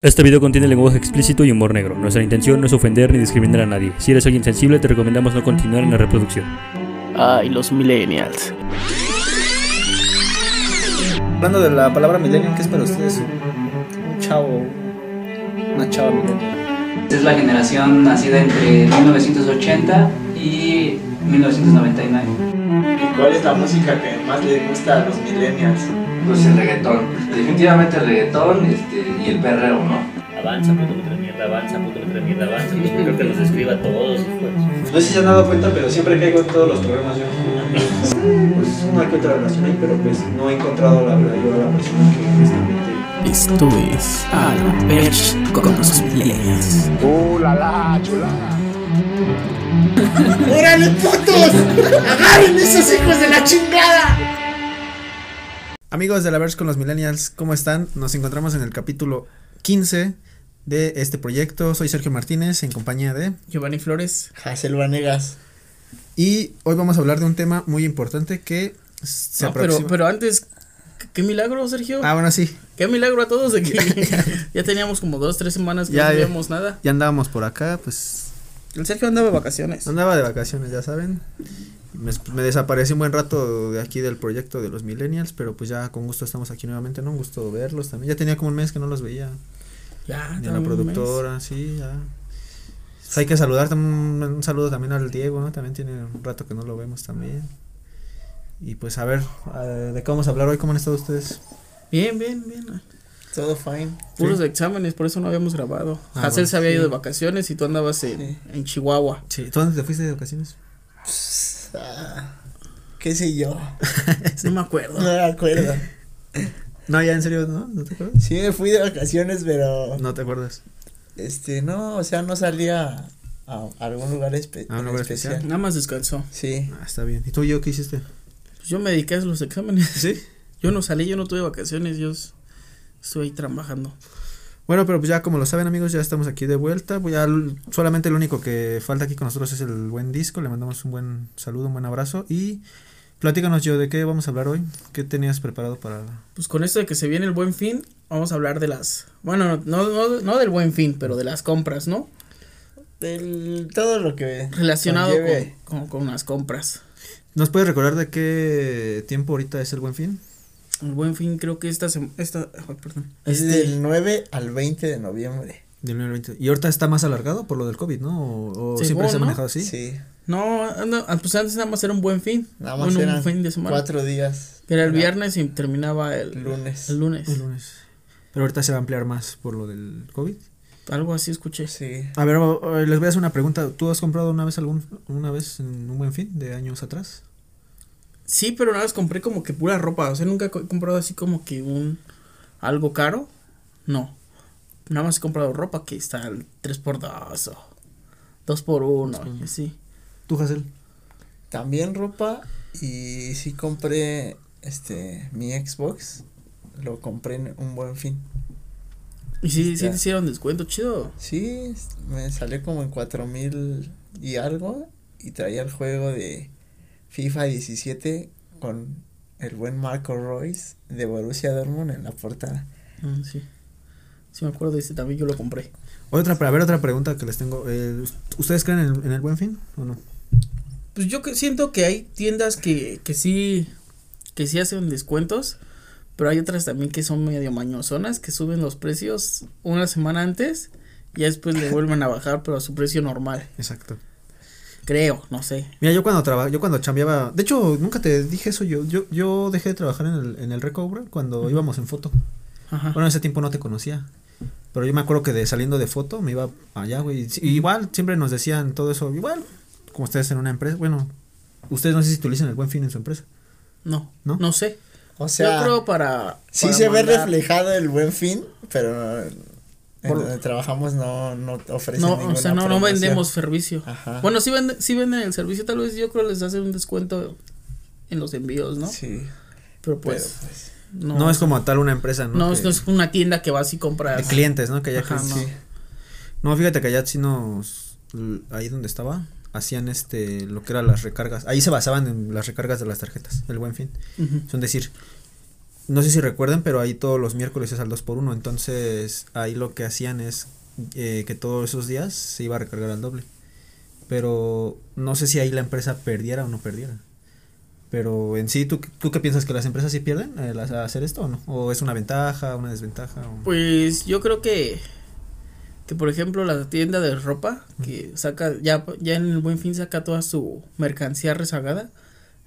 Este video contiene lenguaje explícito y humor negro. Nuestra intención no es ofender ni discriminar a nadie. Si eres alguien sensible, te recomendamos no continuar en la reproducción. Ay, los millennials. Hablando de la palabra millennial, ¿qué es para ustedes un chavo, una chava millennial? Es la generación nacida entre 1980 y 1999. ¿Y cuál es la música que más le gusta a los millennials? Pues el reggaetón. Definitivamente el reggaetón este, y el perreo, ¿no? Avanza, puto de mierda, avanza, puto de mierda, avanza. Pues creo que los escriba a todos. Pues. No sé si se han dado cuenta, pero siempre caigo en todos los programas yo. Pues una que otra relación ahí, pero pues no he encontrado la verdad yo a la persona que honestamente. Esto es A la Perch con los millennials. ¡Órale, putos! ¡Agarren esos hijos de la chingada! Amigos de la Verge con los Millennials, ¿cómo están? Nos encontramos en el capítulo 15 de este proyecto. Soy Sergio Martínez en compañía de... Giovanni Flores. Hazel Vanegas. Y hoy vamos a hablar de un tema muy importante que se No, pero, aproxima... pero antes, ¿qué- ¿qué milagro, Sergio? Ah, bueno, sí. ¿Qué milagro a todos de que ya teníamos como dos, tres semanas que Ya, no veíamos nada? Ya andábamos por acá, pues El Sergio andaba de vacaciones. andaba de vacaciones, ya saben. Me, me desaparecí un buen rato de aquí del proyecto de los Millennials, pero pues ya con gusto estamos aquí nuevamente, ¿no? Un gusto verlos también. Ya tenía como un mes que no los veía. Ya, Ni a la mes. productora, sí, ya. Pues hay que saludar un saludo también al Diego, ¿no? También tiene un rato que no lo vemos también. Y pues a ver, eh, ¿de qué vamos a hablar hoy? ¿Cómo han estado ustedes? Bien, bien, bien. Todo fine. Puros exámenes, por eso no habíamos grabado. Ah, Hazel bueno, se había sí. ido de vacaciones y tú andabas en, Sí. en Chihuahua. Sí. ¿Tú dónde te fuiste de ocasiones? Ah, ¿Qué sé yo? No me acuerdo. No me acuerdo. No, ya en serio, ¿no? ¿No te acuerdas? Sí me fui de vacaciones, pero No te acuerdas. este no, o sea, no salía a algún lugar, espe- ¿A un lugar especial? Nada más descansó. Sí. Ah, está bien. ¿Y tú y yo qué hiciste? Pues yo me dediqué a los exámenes. Sí. Yo no salí, yo no tuve vacaciones, yo s- estuve ahí trabajando. Bueno, pero pues ya como lo saben amigos, ya estamos aquí de vuelta. Pues ya l- solamente lo único que falta aquí con nosotros es el buen disco. Le mandamos un buen saludo, un buen abrazo. Y platícanos yo de qué vamos a hablar hoy. ¿Qué tenías preparado para...? Pues con esto de que se viene el buen fin, vamos a hablar de las. Bueno, no, no, no del buen fin, pero de las compras, ¿no? Del todo lo que Relacionado con, con las compras. ¿Nos puedes recordar de qué tiempo ahorita es el buen fin? El buen fin, creo que esta. sem- esta perdón. es Este, del 9 al 20 de noviembre. Del 2020. ¿Y ahorita está más alargado por lo del COVID, no? ¿O, o Según, siempre se ha manejado así? Sí. No, no, ah, pues antes nada más era un buen fin. Nada más Bueno, eran un fin de semana. cuatro días. Que era el viernes y terminaba el lunes. El lunes. El lunes. Pero ahorita se va a ampliar más por lo del COVID. Algo así escuché. Sí. A ver, les voy a hacer una pregunta. ¿Tú has comprado una vez algún una vez en un buen fin de años atrás? Sí, pero nada más compré como que pura ropa. O sea, nunca he co- comprado así como que un. Algo caro. No. Nada más he comprado ropa que está al 3x2 o 2x1 y así. ¿Tú, Hazel? También ropa y sí compré este mi Xbox. Lo compré en un buen fin. Y sí, sí te hicieron descuento chido. Sí, me salió como en cuatro mil y algo y traía el juego de FIFA 17 con el buen Marco Royce de Borussia Dortmund en la portada. Mm, sí. Sí me acuerdo de ese también, yo lo compré. Otra, a ver, otra pregunta que les tengo. Eh, ¿Ustedes creen en el, en el buen fin o no? Pues yo que siento que hay tiendas que, que sí, que sí hacen descuentos, pero hay otras también que son medio mañosonas, que suben los precios una semana antes y ya después le vuelven a bajar, pero a su precio normal. Exacto. Creo, no sé. Mira, yo cuando trabajaba, yo cuando chambeaba, de hecho, nunca te dije eso, yo, yo, yo dejé de trabajar en el, en el Recobre cuando íbamos en foto. Ajá. Bueno, en ese tiempo no te conocía. Pero yo me acuerdo que de saliendo de foto me iba allá, güey. y igual, siempre nos decían todo eso. Igual, como ustedes en una empresa. Bueno, ustedes no sé si utilizan el buen fin en su empresa. no, ¿No? no, sé. O sea, yo creo para. sí para se ve reflejado el buen fin, pero en Por- donde trabajamos no, no ofrecen No, ninguna o sea, no, no vendemos servicio. Ajá. Bueno, sí venden, sí venden el servicio, tal vez yo creo les hacen un descuento en los envíos, ¿no? Sí, Pero pero pues, pues, no, No, es como tal una empresa, ¿no? no, Que- no es una tienda que vas y compras. de clientes, ¿no? Que allá Ajá, que- no. sí. No, fíjate que allá sí nos. Ahí donde estaba, hacían este. Lo que eran las recargas. Ahí se basaban en las recargas de las tarjetas, el buen fin. Ujú. Son decir, no sé si recuerden, pero ahí todos los miércoles es al 2 por 1 entonces ahí lo que hacían es eh, que todos esos días se iba a recargar al doble. Pero no sé si ahí la empresa perdiera o no perdiera. Pero en sí, ¿tú, tú qué piensas? ¿Que las empresas sí pierden eh, al hacer esto o no? ¿O es una ventaja, una desventaja? o- Pues yo creo que que por ejemplo la tienda de ropa que saca ya ya en el Buen Fin saca toda su mercancía rezagada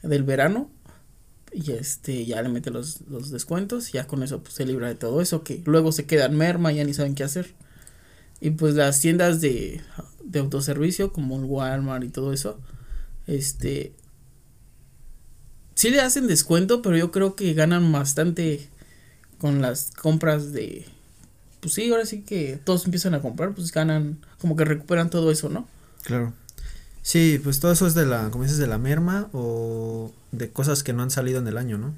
del verano y este ya le mete los, los descuentos ya con eso pues se libra de todo eso que luego se quedan merma ya ni saben qué hacer y pues las tiendas de, de autoservicio como el Walmart y todo eso este sí le hacen descuento pero yo creo que ganan bastante con las compras de pues sí ahora sí que todos empiezan a comprar pues ganan como que recuperan todo eso no Claro. Sí, pues todo eso es de la, como dices, de la merma o de cosas que no han salido en el año, ¿no?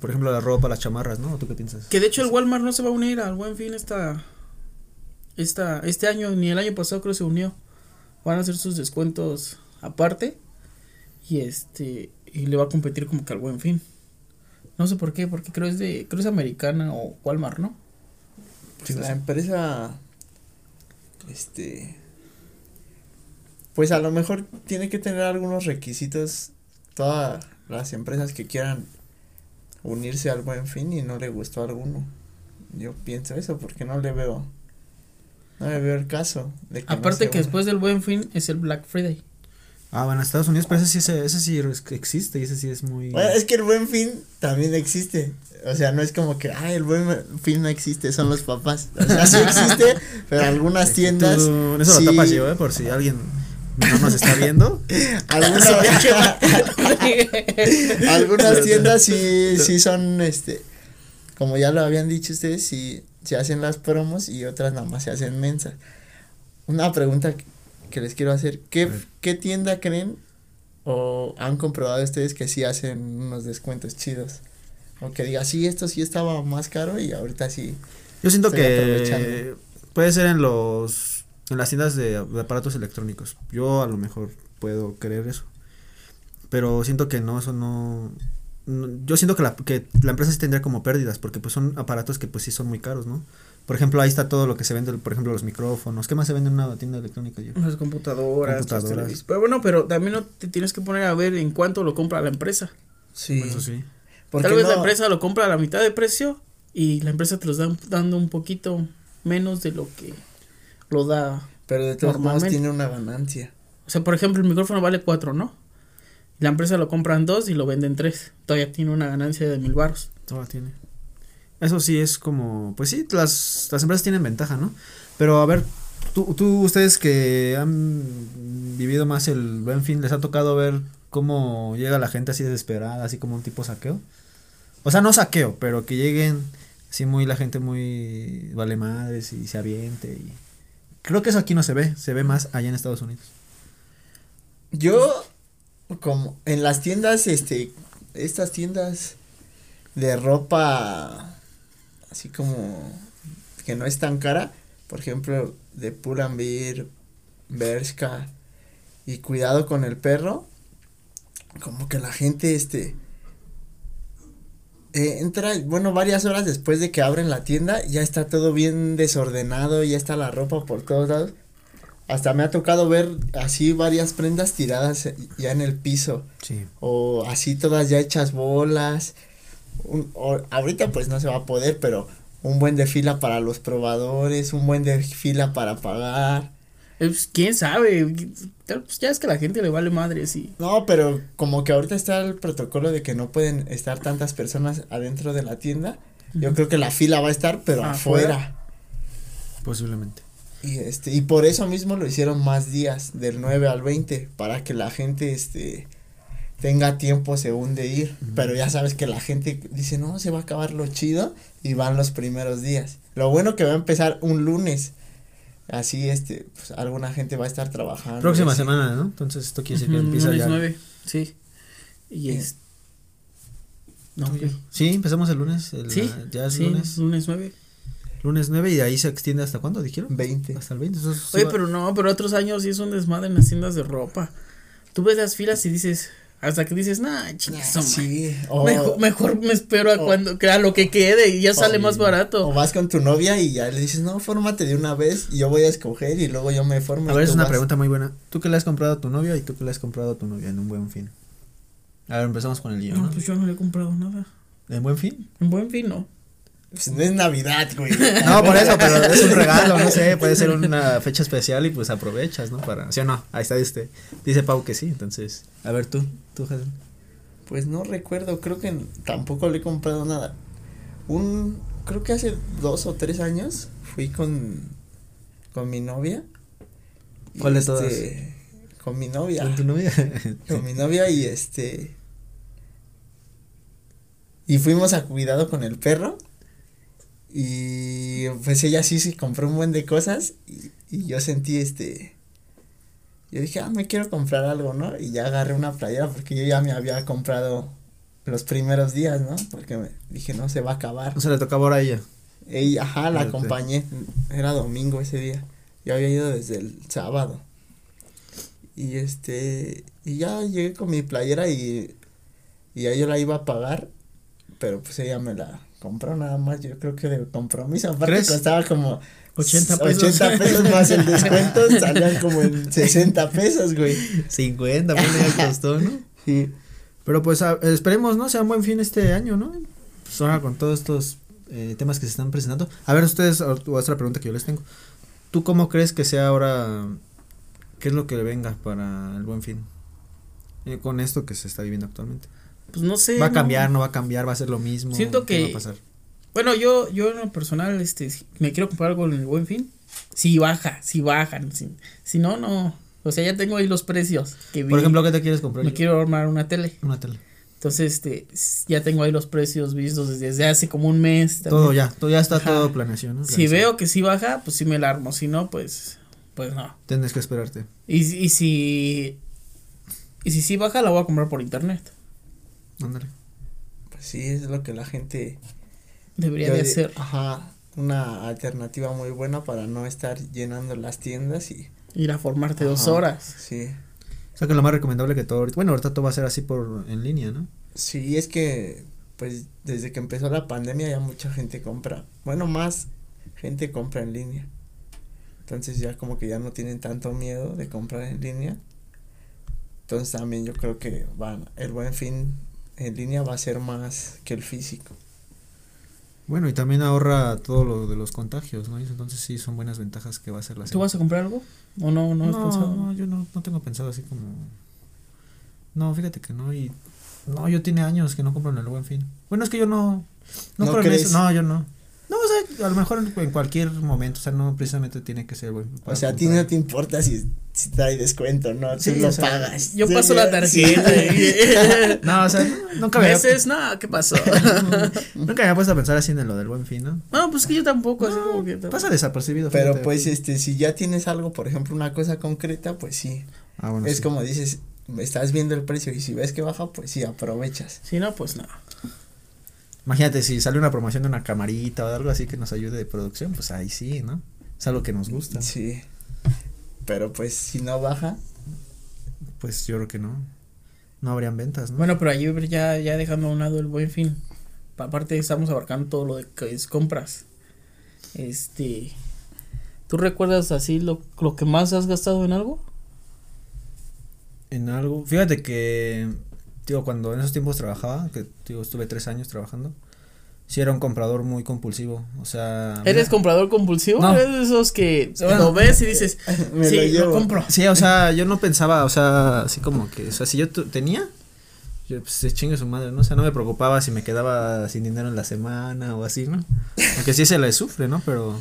Por ejemplo, la ropa, las chamarras, ¿no? ¿O ¿Tú qué piensas? Que de hecho el Walmart no se va a unir al Buen Fin esta, esta, este año, ni el año pasado creo se unió. Van a hacer sus descuentos aparte. Y este, y le va a competir como que al Buen Fin. No sé por qué, porque creo es de, creo es americana o Walmart, ¿no? Pues la empresa, este, pues a lo mejor tiene que tener algunos requisitos todas las empresas que quieran unirse al buen fin y no le gustó alguno. Yo pienso eso porque no le veo, no le veo el caso. De que no Aparte que una. después del Buen Fin es el Black Friday. Ah, bueno, Estados Unidos, pero ese sí, ese, ese sí existe y ese sí es muy... Bueno, es que el buen fin también existe. O sea, no es como que, ah, el buen fin no existe, son los papás. O sea, sí existe, pero algunas tiendas. Tú- eso sí- lo tapas yo, ¿eh? Por si alguien no nos está viendo. Algunas, algunas tiendas sí, sí son, este, como ya lo habían dicho ustedes, sí se hacen las promos y otras nada más se hacen mensas. Una pregunta que- que les quiero hacer, ¿qué, qué tienda creen o han comprobado ustedes que sí hacen unos descuentos chidos? O que diga, sí, esto sí estaba más caro y ahorita sí. Yo siento que puede ser en los en las tiendas de, de aparatos electrónicos. Yo a lo mejor puedo creer eso. Pero siento que no, eso no, no- yo siento que la, que la empresa sí tendría como pérdidas porque pues son aparatos que pues sí son muy caros, ¿no? Por ejemplo, ahí está todo lo que se vende, por ejemplo, los micrófonos. ¿Qué más se vende en una tienda electrónica? Yo? Las computadoras. Pero bueno, pero también no te tienes que poner a ver en cuánto lo compra la empresa. Sí. Eso sí. Porque Tal vez la empresa lo compra a la mitad de precio y la empresa te los da dando un poquito menos de lo que lo da. Pero de todos modos tiene una ganancia. O sea, por ejemplo, el micrófono vale cuatro, ¿no? La empresa lo compran dos y lo venden tres. Todavía tiene una ganancia de mil baros. Todo tiene. Eso sí es como, pues sí, las, las empresas tienen ventaja, ¿no? Pero a ver, tú, tú, ustedes que han vivido más el buen fin, ¿les ha tocado ver cómo llega la gente así desesperada, así como un tipo saqueo? O sea, no saqueo, pero que lleguen así muy la gente muy vale madres y se aviente y... Creo que eso aquí no se ve, se ve más allá en Estados Unidos. Yo, como en las tiendas, este, estas tiendas de ropa, así como que no es tan cara, por ejemplo, de Pull&Bear, Bershka y Cuidado con el perro, como que la gente, este, eh, entra, bueno, varias horas después de que abren la tienda, ya está todo bien desordenado, ya está la ropa por todos lados. Hasta me ha tocado ver así varias prendas tiradas eh, ya en el piso. Sí. O así todas ya hechas bolas. Un- o- ahorita pues no se va a poder, pero un buen de fila para los probadores, un buen de fila para pagar. Eh, pues, ¿Quién sabe? Pues, ya es que a la gente le vale madre, sí. No, pero como que ahorita está el protocolo de que no pueden estar tantas personas adentro de la tienda. Yo creo que la fila va a estar, pero Afuera. afuera. Posiblemente. Y este, y por eso mismo lo hicieron más días, del 9 al 20, para que la gente este tenga tiempo según de ir. Pero ya sabes que la gente dice, no, se va a acabar lo chido, y van los primeros días. Lo bueno que va a empezar un lunes. Así, este, pues alguna gente va a estar trabajando. Próxima semana, ¿no? Entonces esto quiere decir que Ujú, empieza lunes ya. nueve, sí. Y es. No, ¿qué? Sí, empezamos el lunes. el- Sí, ya es sí, lunes. lunes nueve. Lunes 9 y de ahí se extiende hasta cuándo dijeron? 20. Hasta el 20. entonces, Oye, pero no, pero otros años sí es un desmadre en las tiendas de ropa. Tú ves las filas y dices, Hasta que dices, nah, chingas, sí. O, Mejor, mejor me espero a o- cuando, a lo que quede y ya sale más barato. o vas con tu novia y ya le dices, no, fórmate de una vez y yo voy a escoger y luego yo me formo. A ver, es una vas. pregunta muy buena. ¿Tú qué le has comprado a tu novia y tú qué le has comprado a tu novia en un buen fin? A ver, empezamos con el guion. No, ¿no? pues yo no le he comprado nada. ¿En buen fin? En buen fin, no. Pues no es Navidad, güey. No, por eso, pero es un regalo, no sé, puede ser una fecha especial y pues aprovechas, ¿no? Para, ¿sí o no? Ahí está este. Dice Pau que sí, entonces. A ver tú, tú, Jason. Pues no recuerdo, creo que tampoco le he comprado nada. Un, creo que hace dos o tres años fui con, con mi novia. ¿Cuál de todas? este, Con mi novia. ¿Con tu novia? Con mi novia y este. Y fuimos a cuidado con el perro. Y pues ella sí se compró un buen de cosas. Y, y yo sentí este. Yo dije, ah, me quiero comprar algo, ¿no? Y ya agarré una playera porque yo ya me había comprado los primeros días, ¿no? Porque me dije, no, se va a acabar. O sea, le tocaba ahora a ella. Ella, ajá, la Fíjate. acompañé. Era domingo ese día. Yo había ido desde el sábado. Y este, y ya llegué con mi playera y, y ya yo la iba a pagar, pero pues ella me la compró nada más, yo creo que de compromiso. Aparte ¿Crees? costaba como 80 pesos. 80 pesos más el descuento, salían como en 60 pesos, güey. 50, pues ya costó, ¿no? Sí. Pero pues a- esperemos, ¿no? Sea un buen fin este año, ¿no? Pues ahora con todos estos eh, temas que se están presentando. A ver, ustedes, otra pregunta que yo les tengo. ¿Tú cómo crees que sea ahora, qué es lo que venga para el buen fin? Eh, con esto que se está viviendo actualmente. Pues no sé. ¿Va a cambiar, no va a cambiar, va a ser lo mismo? Siento ¿Qué que- va a pasar? Bueno, yo, yo en lo personal, este, si me quiero comprar algo en el buen fin. Si baja, si bajan. Si, si no, no. O sea, ya tengo ahí los precios que vi. Por ejemplo, ¿qué te quieres comprar? me quiero armar una tele. Una tele. Entonces, este, ya tengo ahí los precios vistos desde, hace como un mes. Todo ya, todo ya está Ajá. todo planeación, ¿no? Si Planeación. veo que sí baja, pues sí me la armo. Si no, pues, pues no. Tienes que esperarte. Y, y si, y si sí baja, la voy a comprar por internet. Ándale. Pues sí, es lo que la gente Debería de hacer. Ajá, una alternativa muy buena para no estar llenando las tiendas y Ir a formarte dos horas. sí. O sea que lo más recomendable que todo ahorita. Bueno, ahorita todo va a ser así por en línea, ¿no? Sí, es que pues desde que empezó la pandemia ya mucha gente compra. Bueno, más gente compra en línea. Entonces ya como que ya no tienen tanto miedo de comprar en línea. Entonces también yo creo que van el buen fin en línea va a ser más que el físico. Bueno, y también ahorra todo lo de los contagios, ¿no? Entonces sí son buenas ventajas que va a ser la ¿Tú vas a comprar algo? ¿O no? No, has no, pensado? no, yo no, no tengo pensado así como. No, fíjate que no. Y. No, yo tiene años que no compro en el buen fin. Bueno, es que yo no. No, ¿No crees? eso. No, yo no. No, o sea, a lo mejor en, en cualquier momento. O sea, no precisamente tiene que ser buen. O sea, a ti no te importa si, si trae descuento, ¿no? Tú Sí, lo o sea, pagas. Yo Sí, paso la sí. tarjeta. y- No, o sea, nunca me, había, Meses, no, ¿qué pasó? nunca me había puesto a pensar así en lo del buen fin, ¿no? no, pues que yo tampoco. así como que Pasa desapercibido. Pero fíjate. pues este, si ya tienes algo, por ejemplo, una cosa concreta, pues sí. Ah, bueno, es sí. como dices, estás viendo el precio y si ves que baja, pues sí, aprovechas. Si no, pues no. Imagínate si sale una promoción de una camarita o algo así que nos ayude de producción, pues ahí sí, ¿no? Es algo que nos gusta. Sí. Pero pues si no baja, Pues yo creo que no. No habrían ventas, ¿no? Bueno, pero ayer ya, ya dejando a un lado el buen fin. Pa- Aparte estamos abarcando todo lo de que es compras. Este. ¿Tú recuerdas así lo, lo que más has gastado en algo? En algo. Fíjate que, digo, cuando en esos tiempos trabajaba, que digo, estuve tres años trabajando, sí era un comprador muy compulsivo. O sea. ¿Eres comprador compulsivo? No. ¿Eres de esos que Bueno. lo ves y dices, me sí, lo compro? Sí, o sea, yo no pensaba, o sea, así como que, o sea, si yo tu- tenía, yo pues se chingue su madre, ¿no? O sea, no me preocupaba si me quedaba sin dinero en la semana o así, ¿no? Aunque sí se le sufre, ¿no? Pero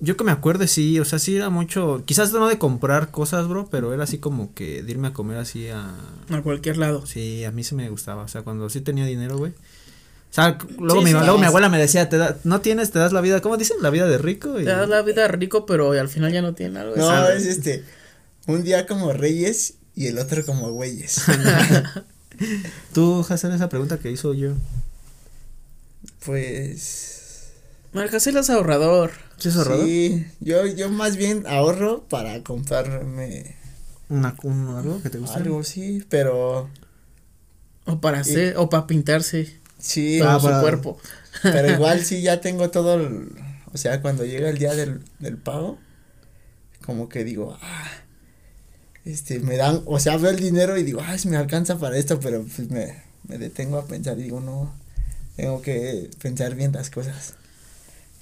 yo que me acuerde, sí, o sea, sí era mucho, quizás no de comprar cosas, bro, pero era así como que de irme a comer así a, A cualquier lado. sí, a mí sí me gustaba, o sea, cuando sí tenía dinero, güey. O sea, luego, Sí, mi, sí, luego mi abuela me decía, te da, no tienes, te das la vida, ¿cómo dicen? La vida de rico. Y, Te das la vida rico, pero al final ya no tiene algo. no, algo. es este, un día como reyes y el otro como güeyes. Tú, hacer esa pregunta que hizo yo. pues Marcasel es ahorrador. ¿Sí es ahorrador? sí, yo, yo más bien ahorro para comprarme Una, un, algo que te gusta. algo, sí, pero O para hacer, o para pintarse Sí, Ah, su para- cuerpo. pero igual sí ya tengo todo el, o sea, cuando llega el día del, del pago, como que digo, ah, este, me dan, o sea, veo el dinero y digo, ah, si me alcanza para esto, pero pues me, me detengo a pensar digo, no, tengo que pensar bien las cosas.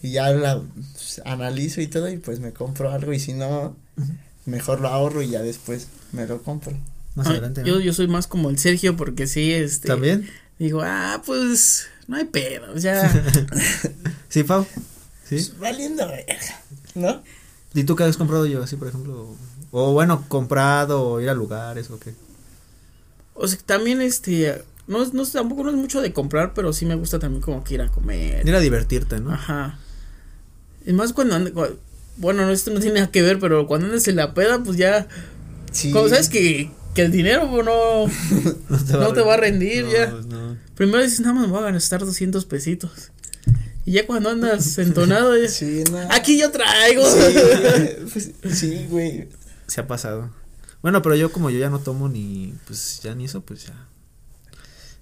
Y ya la pues, analizo y todo y pues me compro algo y si no, mejor lo ahorro y ya después me lo compro. Más Ay, adelante. ¿no? yo, yo soy más como el Sergio porque sí, este. ¿También? Digo, ah, pues no hay pedo, ya. Sí, Pau. Sí. Pues, valiendo verga, ¿no? ¿Y tú qué has comprado yo así, por ejemplo? O bueno, comprado o ir a lugares o qué. o sea, también este. No, es- no, tampoco no es mucho de comprar, pero sí me gusta también como que ir a comer. Ir a divertirte, ¿no? Ajá. Es más cuando ande- cua- bueno, no, esto no tiene nada que ver, pero cuando andas en la peda, pues ya. Sí. Como sabes que, que el dinero pues, no. no te va a rendir No, ya. no. Primero dices, nada más me voy a gastar 200 pesitos. Y ya cuando andas entonado, ya, Sí, no. aquí yo traigo. Sí, pues, sí, güey. Se ha pasado. Bueno, pero yo como yo ya no tomo ni, pues ya ni eso, pues ya.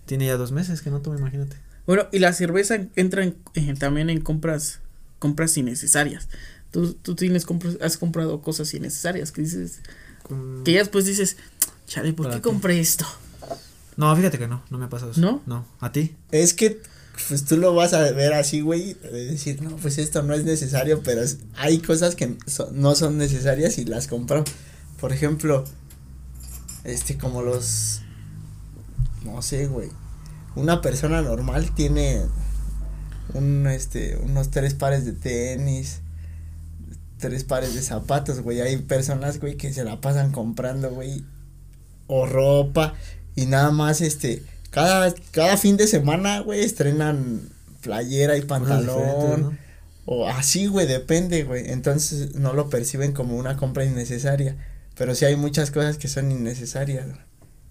Tiene ya dos meses que no tomo, imagínate. Bueno, y la cerveza entra en- en- también en compras compras innecesarias. Tú, tú tienes compras, has comprado cosas innecesarias que dices, Con- que ya después dices, chale, ¿por ¿Para qué compré esto? No, fíjate que no, no me ha pasado eso. ¿No? No, ¿a ti? Es que, pues tú lo vas a ver así, güey, de decir, no, pues esto no es necesario, pero es- hay cosas que so- no son necesarias y las compro. Por ejemplo, este, como los, no sé, güey, una persona normal tiene un, este, unos tres pares de tenis, tres pares de zapatos, güey. Hay personas, güey, que se la pasan comprando, güey, o ropa y nada más, este, cada, cada fin de semana, güey, estrenan playera y pantalón. ¿no? O así, güey, depende, güey. Entonces no lo perciben como una compra innecesaria. Pero sí hay muchas cosas que son innecesarias.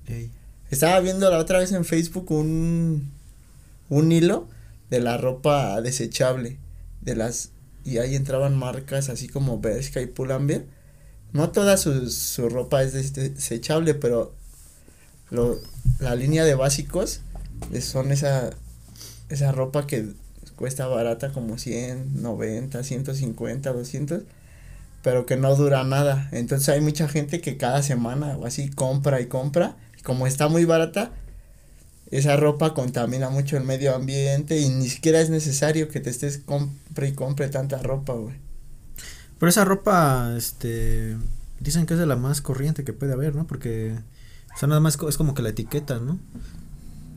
Ey. Estaba viendo la otra vez en Facebook un, un hilo de la ropa desechable. De las. Y ahí entraban marcas así como Bershka y Pull&Bear. No toda su, su ropa es des- desechable, pero lo, la línea de básicos son esa, esa ropa que cuesta barata como 100, 90, 150, 200, pero que no dura nada. Entonces hay mucha gente que cada semana o así compra y compra. Y como está muy barata, esa ropa contamina mucho el medio ambiente y ni siquiera es necesario que te estés compre y compre tanta ropa, güey. Pero esa ropa, este, dicen que es de la más corriente que puede haber, ¿no? Porque, o sea, nada más es como que la etiqueta, ¿no?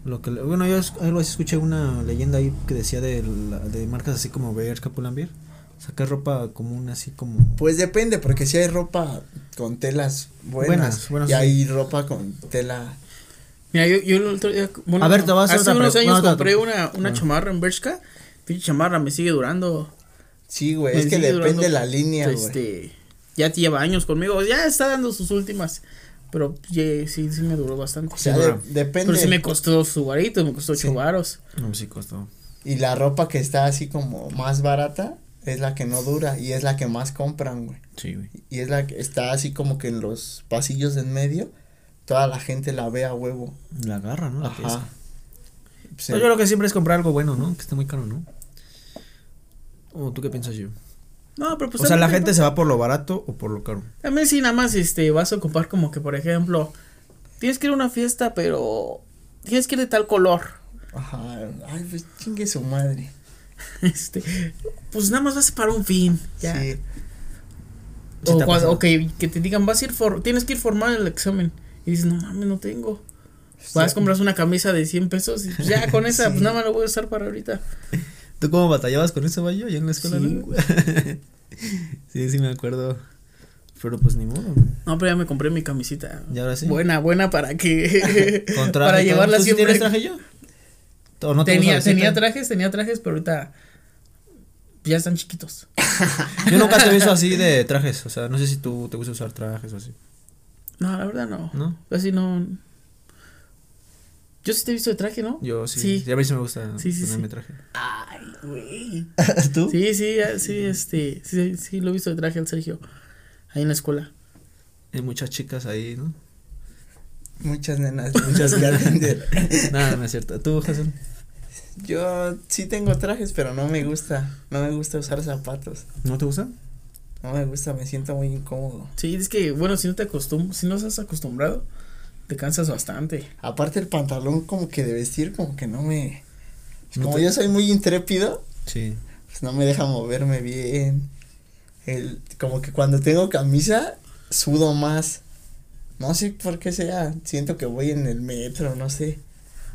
Lo que, bueno, yo algo así escuché una leyenda ahí que decía de, la- de marcas así como Bershka, Pull&Bear, sacar ropa común así como... Pues depende, porque si hay ropa con telas buenas, Buenas, buenas, y sí. hay ropa con tela Mira, yo, yo el otro día, bueno, A ver, te voy a hacer hace otra unos años compré una, una Ah. chamarra en Bershka. Pinche chamarra me sigue durando. Sí, güey, es que depende durando, la línea, güey. Este, ya lleva años conmigo. Ya está dando sus últimas. Pero sí, sí me duró bastante. O sea, Sí, de- depende. pero sí me costó su varito, me costó ocho Sí. varos. No, sí costó. Y la ropa que está así como más barata es la que no dura y es la que más compran, güey. Sí, güey. Y es la que está así como que en los pasillos en medio, toda la gente la ve a huevo. La agarra, ¿no? La pieza. Ajá. Sí. No, yo lo que siempre es comprar algo bueno, ¿no? Que esté muy caro, ¿no? ¿O tú qué piensas yo? No, pero pues o sea, la gente se va por lo barato o por lo caro. También sí, nada más este, vas a ocupar como que, por ejemplo, tienes que ir a una fiesta, pero tienes que ir de tal color. Ajá. Ay, pues chingue su madre. Este, pues nada más vas para un fin. Ya. Sí. Sí o cuando, pasado. o que, que te digan, vas a ir for, tienes que ir formal el examen. Y dices, no mames, no tengo. Vas a comprar una camisa de 100 pesos y pues, ya con esa, Sí. pues nada más la voy a usar para ahorita. ¿Tú cómo batallabas con eso, Bayo, allá en la escuela? Sí, no? sí, sí me acuerdo. Pero pues ni modo. No, pero ya me compré mi camisita. ¿Y ahora sí? Buena, buena para que. Con traje, para llevarla ¿Tú sí siempre. tienes traje yo? ¿O no te tenía, tenía trajes, tenía trajes, pero ahorita ya están chiquitos. Yo nunca te he visto así de trajes. O sea, no sé si tú te gusta usar trajes o así. No, la verdad no. ¿No? Así no. Yo sí te he visto de traje, ¿no? Yo sí. Sí. Sí. A mí sí me gusta Sí, sí, ponerme sí. traje. Ay, güey. ¿Tú? Sí, sí, ya- sí, este, sí, sí, lo he visto de traje al Sergio, ahí en la escuela. Hay muchas chicas ahí, ¿no? muchas nenas, muchas que atender. Nada, no es cierto. ¿Tú, Jason? Yo sí tengo trajes, pero no me gusta, no me gusta usar zapatos. ¿No te gusta? No me gusta, me siento muy incómodo. Sí, es que, bueno, si no te acostumbras, si no estás acostumbrado, te cansas bastante. Aparte el pantalón como que de vestir como que no me No como te- yo soy muy intrépido, Sí. pues no me deja moverme bien. El como que cuando tengo camisa sudo más. No sé por qué sea, siento que voy en el metro, no sé.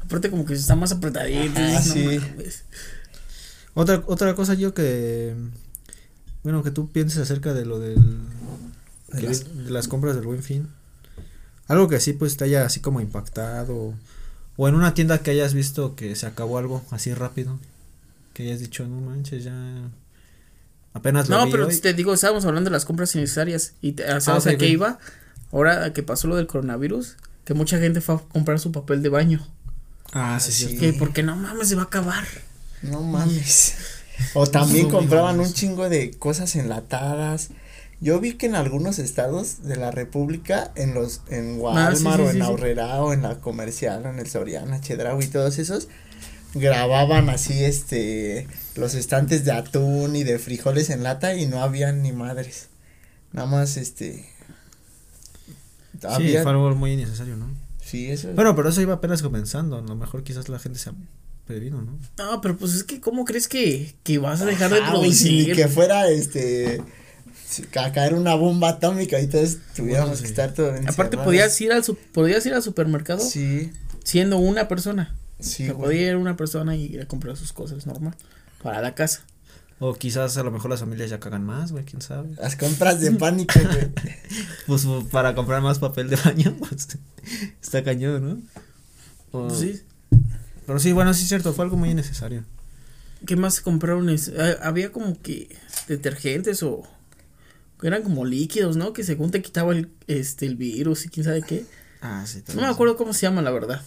Aparte como que está más apretadito. Ajá, dices, no sí. Otra, otra cosa yo que, bueno, que tú pienses acerca de lo del, De las- vi- de las compras del buen fin. Algo que así pues te haya así como impactado. O en una tienda que hayas visto que se acabó algo así rápido. Que hayas dicho, no manches, ya. Apenas lo No, vi pero hoy". te digo, estábamos hablando de las compras innecesarias. Y te, ¿sabes ok, a qué iba? Ahora que pasó lo del coronavirus, que mucha gente fue a comprar su papel de baño. Ah, sí, sí. sí. Que porque no mames, se va a acabar. No mames. O también compraban un chingo de cosas enlatadas. Yo vi que en algunos estados de la República, en los, en Ah, sí, Walmart sí, o en sí. Aurrera o en la comercial o en el Soriana, Chedraui y todos esos, grababan así este, los estantes de atún y de frijoles en lata y no habían ni madres. Nada más este. Sí, fue algo muy innecesario, ¿no? sí, eso. Bueno, pero eso iba apenas comenzando. A lo mejor quizás la gente se perdido, ¿no? No, pero pues es que, ¿cómo crees que, que vas a dejar de Ajá, si producir? ni que fuera este a caer una bomba atómica y todos tuviéramos Bueno, sí. que estar todos Aparte, podías ir al, su- podías ir al supermercado sí siendo una persona. sí O podía ir una persona y ir a comprar sus cosas normal para la casa. O quizás a lo mejor las familias ya cagan más, güey, quién sabe. las compras de pánico güey Pues para comprar más papel de baño, pues está cañón, ¿no? O- Pues sí. Pero sí, bueno, sí es cierto, fue algo muy innecesario. ¿Qué más compraron? Ah, Había como que detergentes o eran como líquidos, ¿no? Que según te quitaba el, este, el virus y quién sabe qué. Ah, sí. No me acuerdo cómo se llama, la verdad.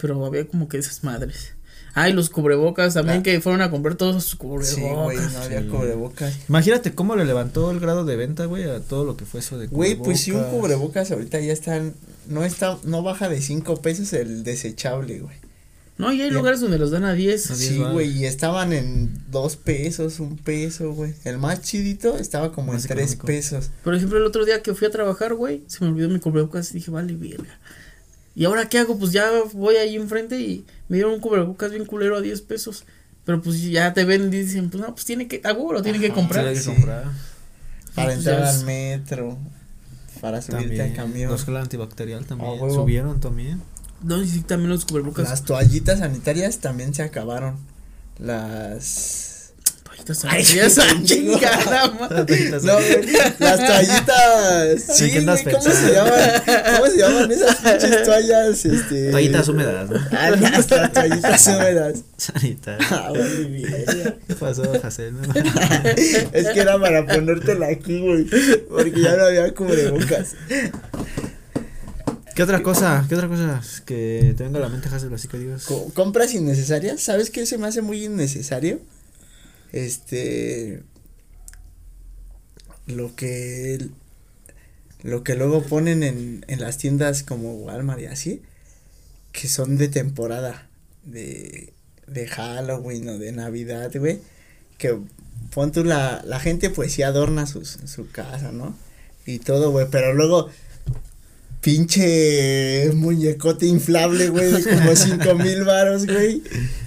Pero había como que esas madres. Ah, y los cubrebocas también Ah. que fueron a comprar todos sus cubrebocas. sí güey no había Sí. cubrebocas Imagínate cómo le levantó el grado de venta, güey, a todo lo que fue eso de güey pues si un cubrebocas. cubrebocas ahorita ya están no está no baja de cinco pesos el desechable güey No, y hay lugares donde los dan a 10. A 10 sí güey y estaban en dos pesos un peso güey el más chidito estaba como Más en tres económico. pesos Por ejemplo, el otro día que fui a trabajar, güey, se me olvidó mi cubrebocas y dije, vale, verga. ¿Y ahora qué hago? Pues ya voy ahí enfrente y me dieron un cubrebocas bien culero a 10 pesos. Pero pues ya te ven y dicen, pues no, pues tiene que, a huevo lo tiene que Ajá, comprar. hay que Sí. comprar. para Pues entrar al metro para subirte También. al camión Los antibacterial también. Huevo. Subieron también. No, y sí, también los cubrebocas. las toallitas sanitarias también se acabaron las Toallitas Ay, sanitarias, ah, chingada madre. no las toallitas Sí, sí, ¿qué andas güey, cómo se llaman cómo se llaman esas pinches toallas este Toallitas húmedas, ¿no? ah las toallitas húmedas Sanitaria. ah vale. ¿Qué pasó, Jacel? es que era para ponértela aquí güey porque ya no había cubrebocas ¿Qué otra cosa? ¿Qué otra cosa que te venga a la mente, Jacel? Así que digas. Co- compras innecesarias sabes qué se me hace muy innecesario este lo que lo que luego ponen en, en las tiendas como Walmart y así que son de temporada de de Halloween o de Navidad güey que pon tú la la gente pues sí adorna sus, su casa no y todo güey pero luego pinche muñecote inflable güey de como cinco mil varos güey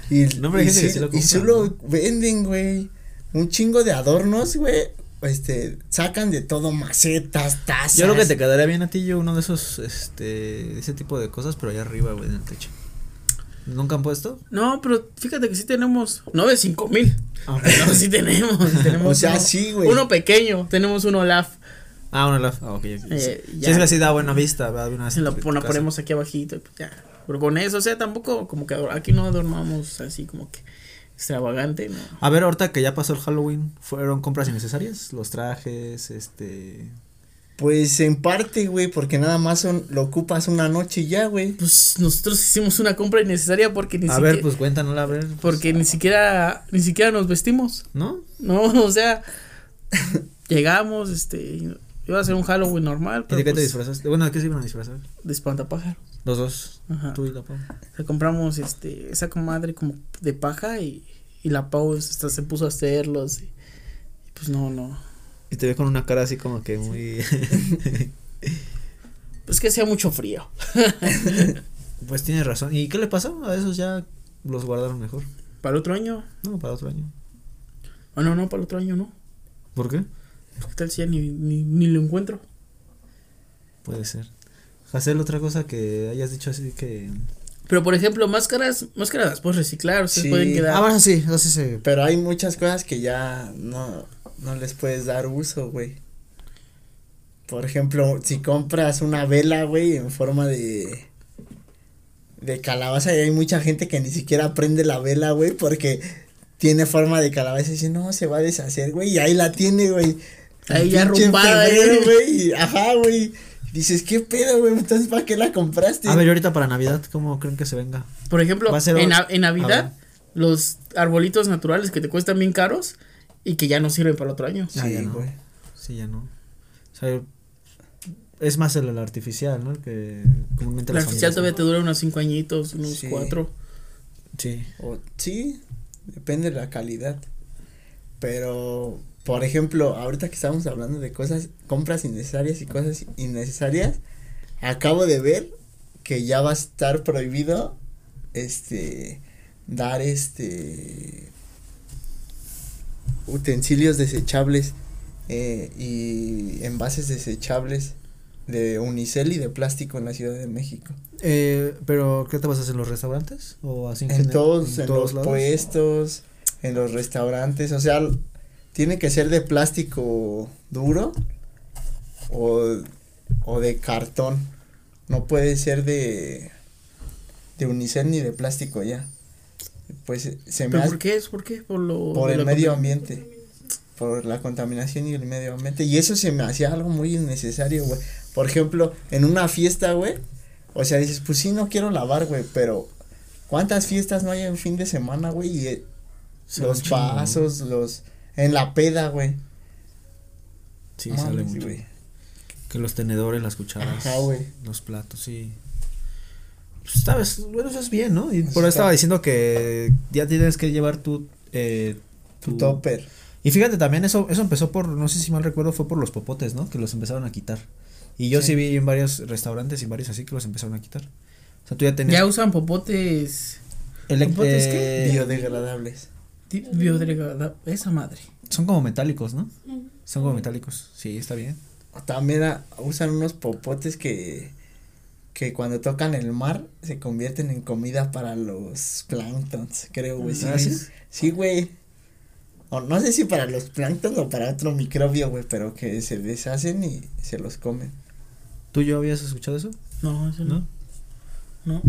y, No, y gente que sí- sí lo y compra, solo venden güey un chingo de adornos güey este sacan de todo macetas tazas Yo creo que te quedaría bien a ti yo uno de esos, este, ese tipo de cosas, pero allá arriba, güey, en el techo. ¿Nunca han puesto? No, pero fíjate que sí tenemos, no de cinco mil. Ah, No, sí tenemos, tenemos o sea uno, sí güey uno pequeño, tenemos uno Olaf. Ah, una laf. Ah, ok, ok. Eh, sí. ya. Sí, es que así da buena vista, ¿verdad? De una casa. ponemos aquí abajito y pues ya. Pero con eso, o sea, tampoco como que aquí no adornamos así como que extravagante, ¿no? A ver, ahorita que ya pasó el Halloween, ¿fueron compras innecesarias? Los trajes, este... pues en parte güey porque nada más son lo ocupas una noche y ya güey Pues nosotros hicimos una compra innecesaria porque ni A siquiera ver, pues cuéntanos, a ver. pues, porque ni siquiera ni siquiera nos vestimos. ¿No? No, o sea, llegamos, este, Iba a ser un Halloween normal, ¿Y pero de qué te pues, disfrazaste? Bueno, ¿de qué se iban a disfrazar? de espantapájaros. Los dos. Ajá. Tú y la Pau. Sea, compramos este esa comadre como de paja y, y la Pau hasta se puso a hacerlos y, y pues no, no. Y te ve con una cara así como que muy. Pues que hacía mucho frío. pues tienes razón. ¿Y qué le pasó? A esos ya los guardaron mejor. Para otro año. No, para otro año. Ah, no, no, para otro año no. ¿Por qué? ¿Qué tal si ya ni, ni, ni lo encuentro? Puede ser. Hacer otra cosa que hayas dicho así que. Pero por ejemplo, máscaras, máscaras las puedes reciclar, ustedes Sí. pueden quedar. Ah, bueno, sí, entonces se. Pero hay muchas cosas que ya no, no les puedes dar uso, güey. Por ejemplo, si compras una vela, güey, en forma de de calabaza y hay mucha gente que ni siquiera prende la vela, güey, porque tiene forma de calabaza y dice, no, se va a deshacer, güey, y ahí la tiene, güey. Ahí ya febrero, eh. güey, y- ajá, güey. Dices, ¿qué pedo, güey? Entonces, ¿para qué la compraste? A ver, ahorita para Navidad, ¿cómo creen que se venga? Por ejemplo, Va a ser en, en Navidad, los arbolitos naturales que te cuestan bien caros y que ya no sirven para el otro año. Ah, Sí, ya no. güey. Sí, ya no. O sea, es más el, el artificial, ¿no? El que comúnmente El artificial familias- todavía te dura unos cinco añitos, unos Sí. cuatro. Sí. O, sí, depende de la calidad. Pero, por ejemplo, ahorita que estamos hablando de cosas, compras innecesarias y cosas innecesarias, acabo de ver que ya va a estar prohibido, este, dar este, utensilios desechables eh, y envases desechables de unicel y de plástico en la Ciudad de México. Eh, pero, ¿qué te vas a hacer en los restaurantes? ¿O así En general? todos, en, los lados? puestos, en los restaurantes, o sea, tiene que ser de plástico duro o, o de cartón. No puede ser de de unicel ni de plástico ya. Pues se me ¿Pero hace por qué es? ¿Por qué? Por lo por el medio ambiente. Por la contaminación y el medio ambiente. Y eso se me hacía algo muy innecesario, güey. Por ejemplo, en una fiesta, güey. O sea, dices, pues sí, no quiero lavar, güey. Pero, ¿cuántas fiestas no hay en fin de semana, güey? Y eh, los vasos, los. En la peda, güey. Sí, Mames, sale mucho. güey. Que los tenedores, las cucharas. Ajá, güey. Los platos, sí. Pues, sabes, bueno, eso es bien, ¿no? Y Eso por eso estaba diciendo que ya tienes que llevar tu. Eh, Tu topper. Y fíjate, también eso, eso empezó por, no sé si mal recuerdo, fue por los popotes, ¿no? Que los empezaron a quitar. Y yo sí, Sí. vi en varios restaurantes y varios así que los empezaron a quitar. O sea, tú ya tenías. Ya usan popotes elec- ¿popotes qué? eh, Biodegradables. Biodegradables. Esa madre. Son como metálicos, ¿no? Son como metálicos. Sí, está bien. También usan unos popotes que. Que cuando tocan el mar se convierten en comida para los planctons, creo, güey. Sí, ¿Ah, sí? Sí, güey. O no sé si para los planctons o para otro microbio, güey, pero que se deshacen y se los comen. ¿Tú y yo habías escuchado eso? No, eso no. ¿No?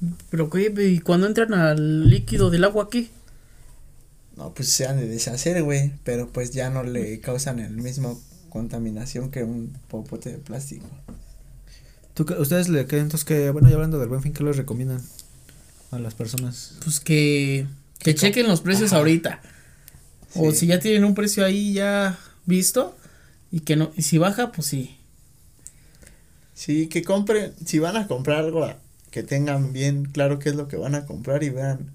No. Pero qué, y cuando entran al líquido del agua, ¿qué? No, pues se han de deshacer, güey, pero pues ya no le causan el mismo contaminación que un popote de plástico. ¿Tú, qué- ¿Ustedes le creen entonces que, bueno, ya hablando del buen fin, qué les recomiendan a las personas? Pues que, que chequen los precios Ajá. ahorita. O si ya tienen un precio ahí ya visto y que no, y si baja, pues sí. Sí, que compren, si van a comprar algo, que tengan bien claro qué es lo que van a comprar y vean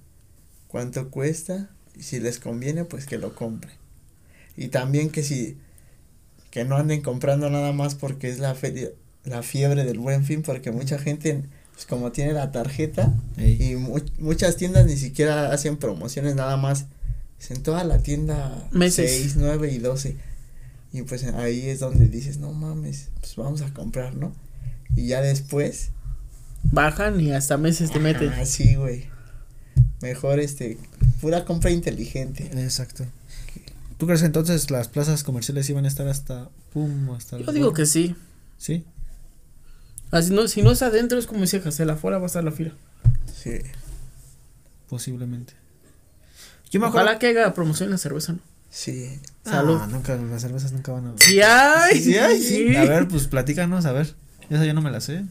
cuánto cuesta y si les conviene, pues que lo compren. Y también que si, que no anden comprando nada más porque es la feria, la fiebre del buen fin, porque mucha gente, pues como tiene la tarjeta Ey. y mu- muchas tiendas ni siquiera hacen promociones nada más, es en toda la tienda Meses. 6, 9 y 12. Y pues ahí es donde dices, no mames, pues vamos a comprar, ¿no? Y ya después, Bajan y hasta meses te meten. ah, sí, güey. Mejor este, pura compra inteligente. Exacto. ¿Tú crees que entonces las plazas comerciales iban a estar hasta pum, hasta Yo digo que sí. sí. Así no, si no es adentro, es como decía Jacel, afuera va a estar la fila. Sí. Posiblemente. Yo me acuerdo Ojalá que haga promoción en la cerveza, ¿no? Sí. Salud. Ah, nunca las cervezas nunca van a Sí hay, Sí hay. sí. A ver, pues platícanos, a ver. Esa yo no me la sé.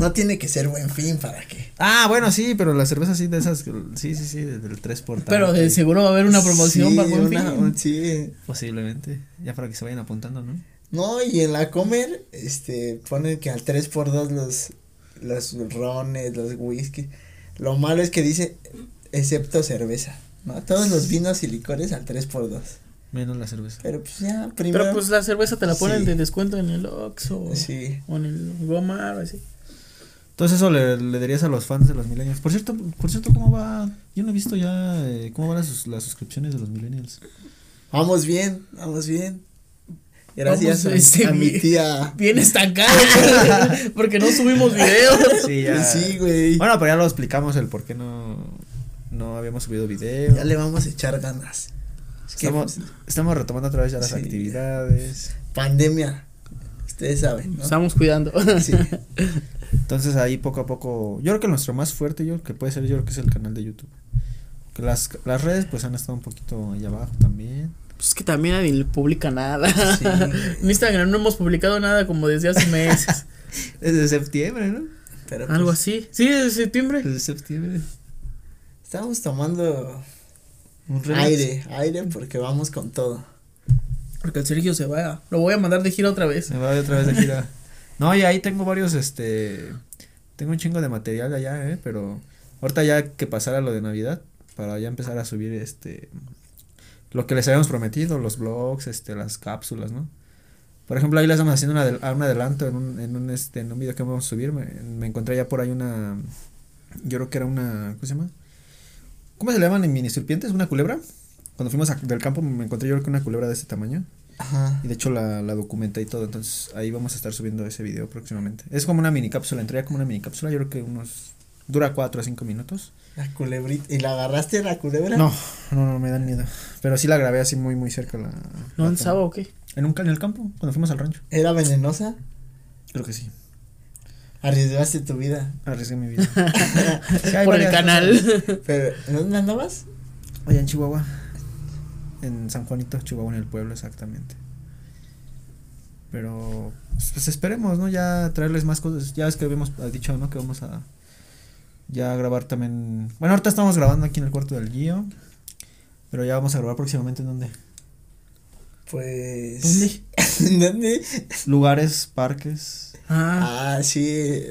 No tiene que ser buen fin para que. Ah, bueno, sí, pero las cervezas sí de esas sí, sí, sí, de- del 3 por Pero de seguro va a haber una promoción Sí, para buen una- fin. sí. posiblemente, ya para que se vayan apuntando, ¿no? No, y en la comer, este, ponen que al 3x2 los, los rones, los whisky. Lo malo es que dice, excepto cerveza, ¿no? Todos los vinos y licores al 3x2. Menos la cerveza. Pero pues ya, primero. Pero pues la cerveza te la ponen Sí. de descuento en el Oxxo. Sí. O en el Gomar, así. Entonces eso le, le dirías a los fans de los millennials. Por cierto, por cierto, ¿cómo va? Yo no he visto ya eh, cómo van las, sus- las suscripciones de los millennials. Vamos bien, vamos bien. Gracias Vamos, a, este, a mi tía. Bien estancado. porque no subimos videos. Sí, Sí, güey. Bueno, pero ya lo explicamos el por qué no, no habíamos subido video. Ya le vamos a echar ganas. Es Estamos, pues, estamos retomando otra vez ya las Sí. actividades. pandemia. Ustedes saben, ¿no? Estamos cuidando. Sí. Entonces ahí poco a poco, yo creo que nuestro más fuerte, yo creo que puede ser, yo creo que es el canal de YouTube. Que las, las redes pues han estado un poquito ahí abajo también. Pues es que también nadie le publica nada. Sí, en Instagram no hemos publicado nada como desde hace meses. Desde septiembre, ¿no? Pero Algo pues, así. Sí, desde septiembre. Desde septiembre. Estamos tomando Un aire, aire porque vamos con todo. Porque el Sergio se va. Lo voy a mandar de gira otra vez. Me voy otra vez de gira. No, y ahí tengo varios, este, tengo un chingo de material allá, eh, pero ahorita ya que pasara lo de Navidad, para ya empezar a subir, este, lo que les habíamos prometido, los blogs, este, las cápsulas, ¿no? Por ejemplo, ahí les estamos haciendo un, adel- un adelanto en un, en un, este, en un video que vamos a subir, me, me encontré ya por ahí una, yo creo que era una, ¿cómo se llama? ¿Cómo se le llaman en mini serpientes? ¿Una culebra? Cuando fuimos del campo me encontré yo creo que una culebra de ese tamaño. Ajá. Y de hecho la, la documenté y todo, entonces ahí vamos a estar subiendo ese video próximamente. Es como una mini cápsula, entraría como una mini cápsula, yo creo que unos... Dura 4 a 5 minutos. La culebrita. ¿Y la agarraste la culebra? No, no, no, me dan miedo. Pero sí la grabé así muy, muy cerca la... ¿No la en toma. Saba o qué? En un en el campo, cuando fuimos al rancho. ¿Era venenosa? Creo que sí. Arriesgaste tu vida. Arriesgué mi vida. Sí, Por el canal. cosas. Pero, ¿dónde andabas? Allá en Chihuahua. En San Juanito, Chihuahua, en el pueblo, exactamente. Pero, pues esperemos, ¿no? Ya traerles más cosas. Ya es que habíamos dicho, ¿no? Que vamos a ya grabar también. Bueno, ahorita estamos grabando aquí en el cuarto del Gio. Pero ya vamos a grabar próximamente en donde. Pues. ¿Dónde? ¿Dónde? Lugares, parques. Ah, Ah, sí.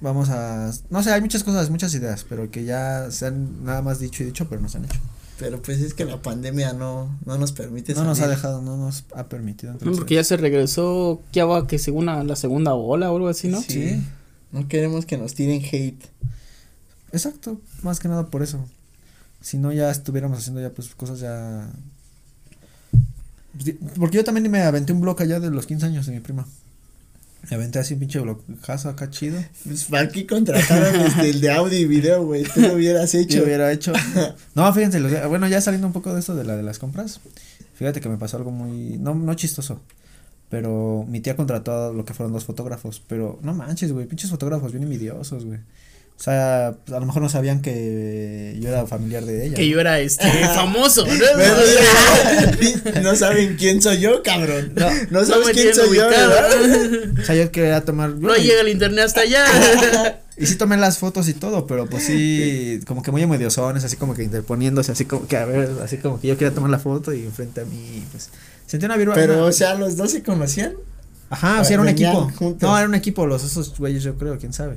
Vamos a. No sé, hay muchas cosas, muchas ideas, pero que ya se han nada más dicho y dicho, pero no se han hecho. Pero pues es que la pandemia no, no nos permite No nos ha dejado, no nos ha permitido. no, porque ya se regresó. Ya va que según la segunda ola o algo así, ¿no? Sí. No queremos que nos tiren hate. Exacto, más que nada por eso. Si no, ya estuviéramos haciendo ya pues cosas ya... Porque yo también me aventé un blog allá de los 15 años de mi prima. Me aventé así un pinche blogazo acá chido. Pues para aquí contrataron este, el de audio y video, güey. Tú lo hubieras Yo hecho. hubiera hecho. No, fíjense, los bueno, ya saliendo un poco de esto de la de las compras. Fíjate que me pasó algo muy. No, no chistoso. Pero mi tía contrató a lo que fueron dos fotógrafos. Pero no manches, güey. Pinches fotógrafos bien envidiosos, güey. O sea, a lo mejor no sabían que yo era familiar de ella. Que yo era este famoso, ¿no? Pero no saben quién soy yo, cabrón. No, No sabes quién soy yo. ¿verdad? O sea, yo quería tomar. No llega el internet hasta allá. Y sí tomé las fotos y todo, pero pues sí, como que muy envidiosones, así como que interponiéndose, así como que a ver, así como que yo quería tomar la foto y enfrente a mí, pues. Sentí una virua. Pero, una- o sea, los dos se conocían. Ajá, sí, era un equipo. juntos. No, era un equipo, los esos güeyes, yo creo, quién sabe.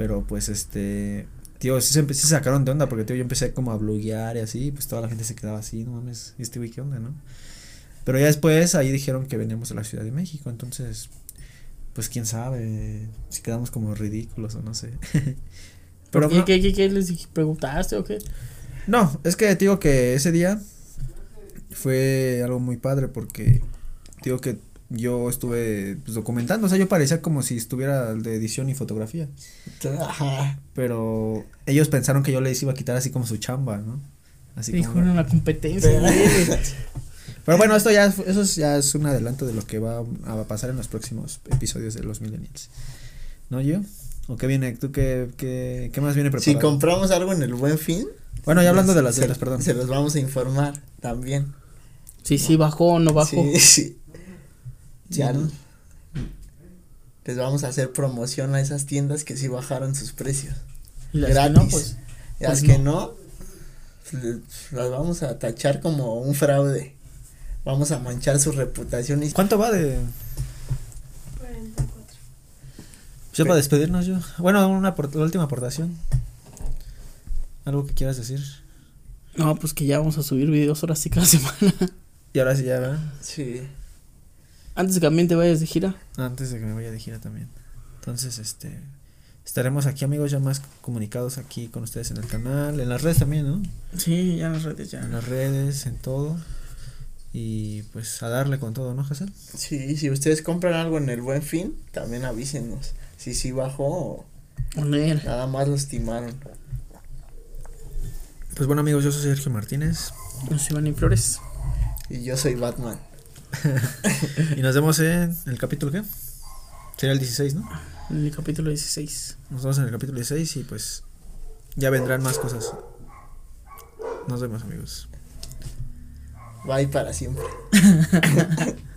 Pero pues este. Tío, sí se, sí se sacaron de onda porque, tío, yo empecé como a bloguear y así, pues toda la gente se quedaba así, no mames, ¿y este güey qué onda, no? Pero ya después ahí dijeron que veníamos de la Ciudad de México, entonces, pues quién sabe si quedamos como ridículos o no sé. Pero ¿Qué, no, qué, qué, qué les preguntaste o qué? no, es que digo que ese día fue algo muy padre porque digo que yo estuve pues, documentando, o sea, yo parecía como si estuviera de edición y fotografía, Ajá. pero ellos pensaron que yo les iba a quitar así como su chamba, ¿no? Así Dijo como en la competencia. Pero- bueno, esto ya es- eso es- ya es un adelanto de lo que va a pasar en los próximos episodios de los Millennials. ¿No, yo? ¿O qué viene? ¿Tú qué, qué, qué más viene Si preparado? compramos algo en el buen fin. bueno, ya hablando de las dietas, perdón. Se los vamos a informar también. Sí, sí, bajó o no bajó. Sí, sí. Ya ¿no? les vamos a hacer promoción a esas tiendas que sí bajaron sus precios. Y las que no, pues. Y las Pues que no. no, le- las vamos a tachar como un fraude. Vamos a manchar su reputación y ¿Cuánto va de...? 44. Ya para despedirnos yo. Bueno, una la última aportación. ¿Algo que quieras decir? No, pues que ya vamos a subir videos ahora sí cada semana. Y ahora sí ya, ¿verdad? sí. Antes de que también te vayas de gira. Antes de que me vaya de gira también. Entonces, este... Estaremos aquí, amigos, ya más comunicados aquí con ustedes en el canal, en las redes también, ¿no? Sí, ya en las redes ya. En las redes, en todo. Y pues a darle con todo, ¿no, Hazel? Sí, si ustedes compran algo en el buen fin, también avísenos. Si sí bajó o nada más lo estimaron. Pues bueno, amigos, yo soy Sergio Martínez. Se van ni flores. Y yo soy Batman. Y nos vemos en el capítulo, ¿qué? Sería el 16, ¿no? En el capítulo 16. Nos vemos en el capítulo 16 y pues ya vendrán más cosas. Nos vemos, amigos. Bye para siempre.